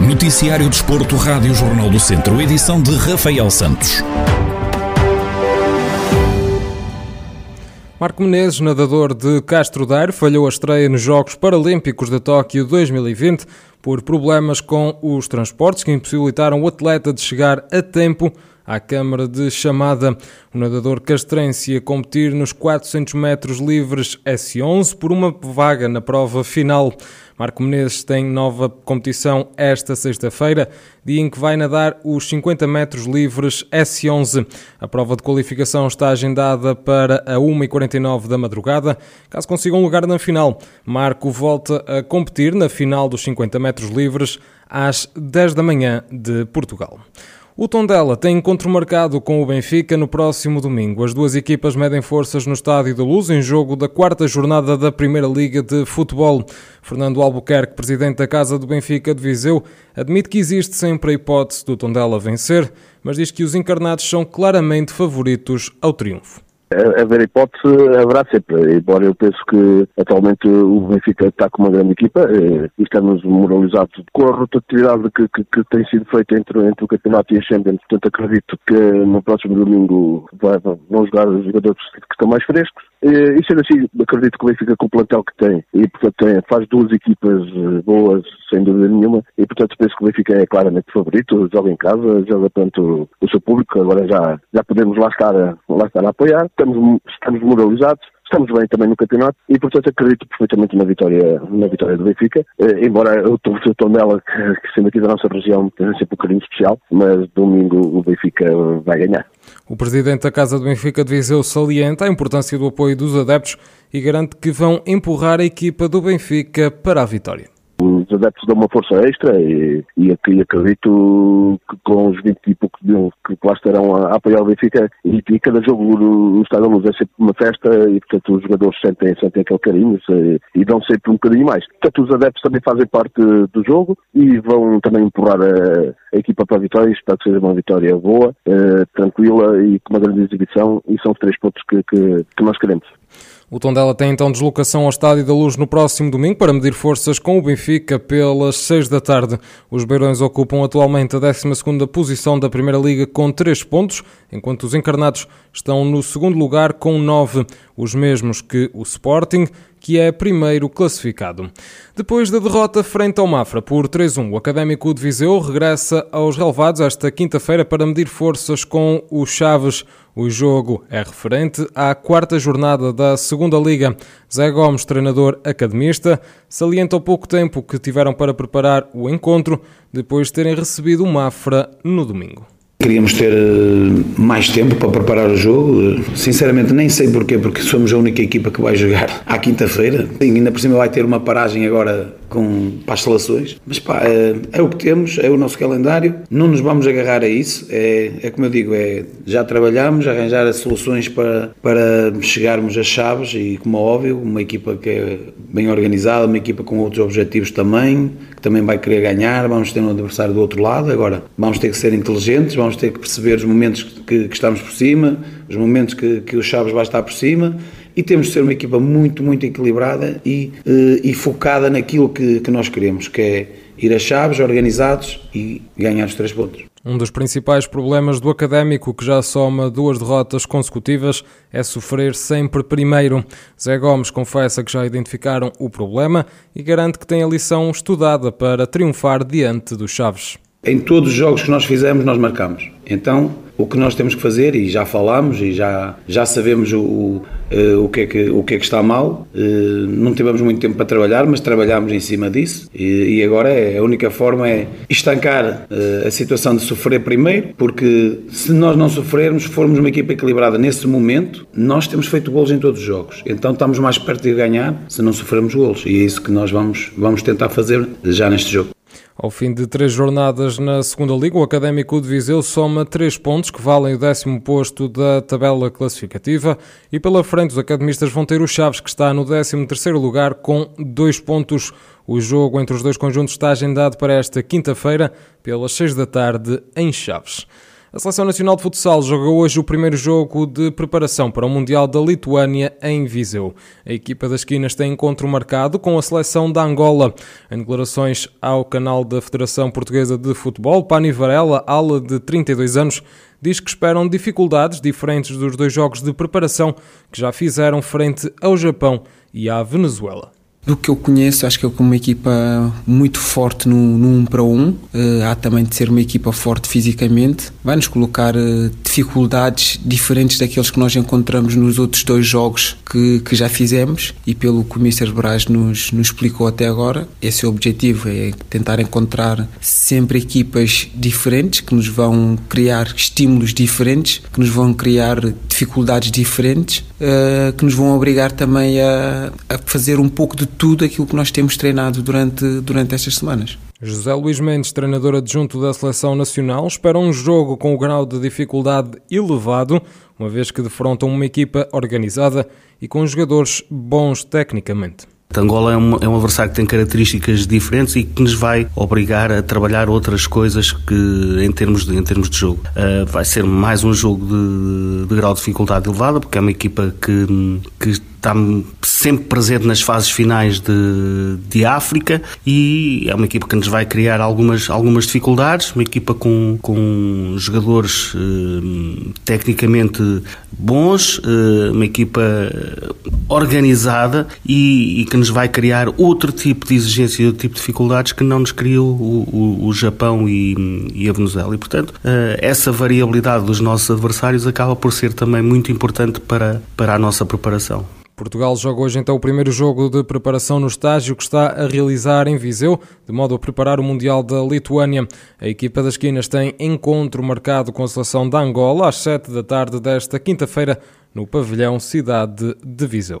Noticiário Desporto, Rádio Jornal do Centro, edição de Rafael Santos. Marco Menezes, nadador de Castro Daire, falhou a estreia nos Jogos Paralímpicos de Tóquio 2020 por problemas com os transportes que impossibilitaram o atleta de chegar a tempo à câmara de chamada. O nadador castrense a competir nos 400 metros livres S11 por uma vaga na prova final. Marco Menezes tem nova competição esta sexta-feira, dia em que vai nadar os 50 metros livres S11. A prova de qualificação está agendada para a 1h49 da madrugada. Caso consiga um lugar na final, Marco volta a competir na final dos 50 metros livres às 10 da manhã de Portugal. O Tondela tem encontro marcado com o Benfica no próximo domingo. As duas equipas medem forças no Estádio da Luz em jogo da quarta jornada da Primeira Liga de Futebol. Fernando Albuquerque, presidente da Casa do Benfica de Viseu, admite que existe sempre a hipótese do Tondela vencer, mas diz que os encarnados são claramente favoritos ao triunfo haver hipótese haverá sempre, embora eu penso que atualmente o Benfica está com uma grande equipa eh, e estamos moralizados com a rotatividade que, que, que, tem sido feita entre, entre o campeonato e a Champions, portanto acredito que no próximo domingo vão jogar os jogadores que estão mais frescos e sendo assim, acredito que o Benfica com o plantel que tem e portanto tem, faz duas equipas eh, boas sem dúvida nenhuma e portanto penso que o Benfica é claramente favorito, joga em casa, joga tanto o seu público, agora já, já podemos lá estar, lá estar a apoiar estamos, estamos moralizados, estamos bem também no campeonato e, portanto, acredito perfeitamente na vitória, na vitória do Benfica, eh, embora estou nela, que, que sendo aqui da nossa região, tenha sempre um carinho especial, mas domingo o Benfica vai ganhar. O presidente da Casa do Benfica de Viseu salienta a importância do apoio dos adeptos e garante que vão empurrar a equipa do Benfica para a vitória adeptos dão uma força extra e, e, acredito que com os 20 e poucos mil que lá estarão a, a apoiar o Benfica e, e cada jogo no Estado da Luz é sempre uma festa e portanto os jogadores sentem, sentem aquele carinho se, e dão sempre um bocadinho mais. Portanto os adeptos também fazem parte do jogo e vão também empurrar a, a equipa para a vitória e espero que seja uma vitória boa, eh, tranquila e com uma grande exibição e são os três pontos que, que, que nós queremos. O Tondela tem então deslocação ao Estádio da Luz no próximo domingo para medir forças com o Benfica pelas 6 da tarde. Os Beirões ocupam atualmente a 12ª posição da Primeira Liga com 3 pontos, enquanto os encarnados estão no segundo lugar com 9, os mesmos que o Sporting, que é primeiro classificado. Depois da derrota frente ao Mafra por 3-1, o Académico de Viseu regressa aos relevados esta quinta-feira para medir forças com os Chaves. O jogo é referente à quarta jornada da Segunda Liga. Zé Gomes, treinador academista, salienta o pouco tempo que tiveram para preparar o encontro depois de terem recebido o Mafra no domingo. Queríamos ter eh, mais tempo para preparar o jogo. Sinceramente, nem sei porquê, porque somos a única equipa que vai jogar à quinta-feira. Ainda por cima vai ter uma paragem agora com, para as seleções. Mas pá, é, é, o que temos, é o nosso calendário. Não nos vamos agarrar a isso. É, é como eu digo, é, já trabalhamos, arranjar as soluções para, para chegarmos às chaves e, como é óbvio, uma equipa que é bem organizada, uma equipa com outros objetivos também, também vai querer ganhar. Vamos ter um adversário do outro lado. Agora, vamos ter que ser inteligentes, vamos ter que perceber os momentos que, que estamos por cima, os momentos que, que o Chaves vai estar por cima e temos de ser uma equipa muito, muito equilibrada e, eh, e focada naquilo que, que nós queremos, que é ir a Chaves organizados e ganhar os três pontos. Um dos principais problemas do académico, que já soma duas derrotas consecutivas, é sofrer sempre primeiro. Zé Gomes confessa que já identificaram o problema e garante que tem a lição estudada para triunfar diante dos Chaves. Em todos os jogos que nós fizemos, nós marcamos. Então, o que nós temos que fazer, e já falámos e já, já sabemos o, o, eh, o, que é que, o que é que está mal, eh, não tivemos muito tempo para trabalhar, mas trabalhámos em cima disso e, e agora é, a única forma é estancar eh, a situação de sofrer primeiro, porque se nós não sofrermos, formos uma equipa equilibrada nesse momento, nós temos feito golos em todos os jogos. Então estamos mais perto de ganhar se não sofrermos golos. E é isso que nós vamos, vamos tentar fazer já neste jogo. Ao fim de três jornadas na segunda Liga, o Académico de Viseu soma três pontos que valem o décimo posto da tabela classificativa e pela frente os academistas vão ter o Chaves que está no décimo terceiro lugar com dois pontos. O jogo entre os dois conjuntos está agendado para esta quinta-feira pelas seis da tarde em Chaves. A Seleção Nacional de Futsal jogou hoje o primeiro jogo de preparação para o Mundial da Lituânia em Viseu. A equipa das esquinas tem encontro marcado com a seleção da Angola. Em declarações ao canal da Federação Portuguesa de Futebol, Pani Varela, ala de 32 anos, diz que esperam dificuldades diferentes dos dois jogos de preparação que já fizeram frente ao Japão e à Venezuela. Do que eu conheço, acho que é uma equipa muito forte no, no 1 um para 1. Um. Uh, há também de ser uma equipa forte fisicamente. Vai nos colocar uh, dificuldades diferentes daqueles que nós encontramos nos outros dois jogos que, que já fizemos. E pelo que o Mr. Braz nos, nos explicou até agora, esse é o objetivo: é tentar encontrar sempre equipas diferentes que nos vão criar estímulos diferentes, que nos vão criar dificuldades diferentes, uh, que nos vão obrigar também a, a fazer um pouco de tudo aquilo que nós temos treinado durante, durante estas semanas. José Luís Mendes, treinador adjunto da Seleção Nacional, espera um jogo com o grau de dificuldade elevado, uma vez que defrontam uma equipa organizada e com jogadores bons tecnicamente. Angola é um, é um adversário que tem características diferentes e que nos vai obrigar a trabalhar outras coisas que em termos de, em termos de jogo. Uh, vai ser mais um jogo de, de grau de dificuldade elevada, porque é uma equipa que, que está sempre presente nas fases finais de, de África e é uma equipa que nos vai criar algumas, algumas dificuldades, uma equipa com, com jogadores eh, tecnicamente bons, eh, uma equipa organizada e, e, que nos vai criar outro tipo de exigência e outro tipo de dificuldades que não nos criou o, o, o Japão e, e, a Venezuela. E, portanto, eh, essa variabilidade dos nossos adversários acaba por ser também muito importante para, para a nossa preparação. Portugal joga hoje então o primeiro jogo de preparação no estágio que está a realizar em Viseu, de modo a preparar o Mundial da Lituânia. A equipa das esquinas tem encontro marcado com a seleção da Angola às 7 da tarde desta quinta-feira no pavilhão Cidade de Viseu.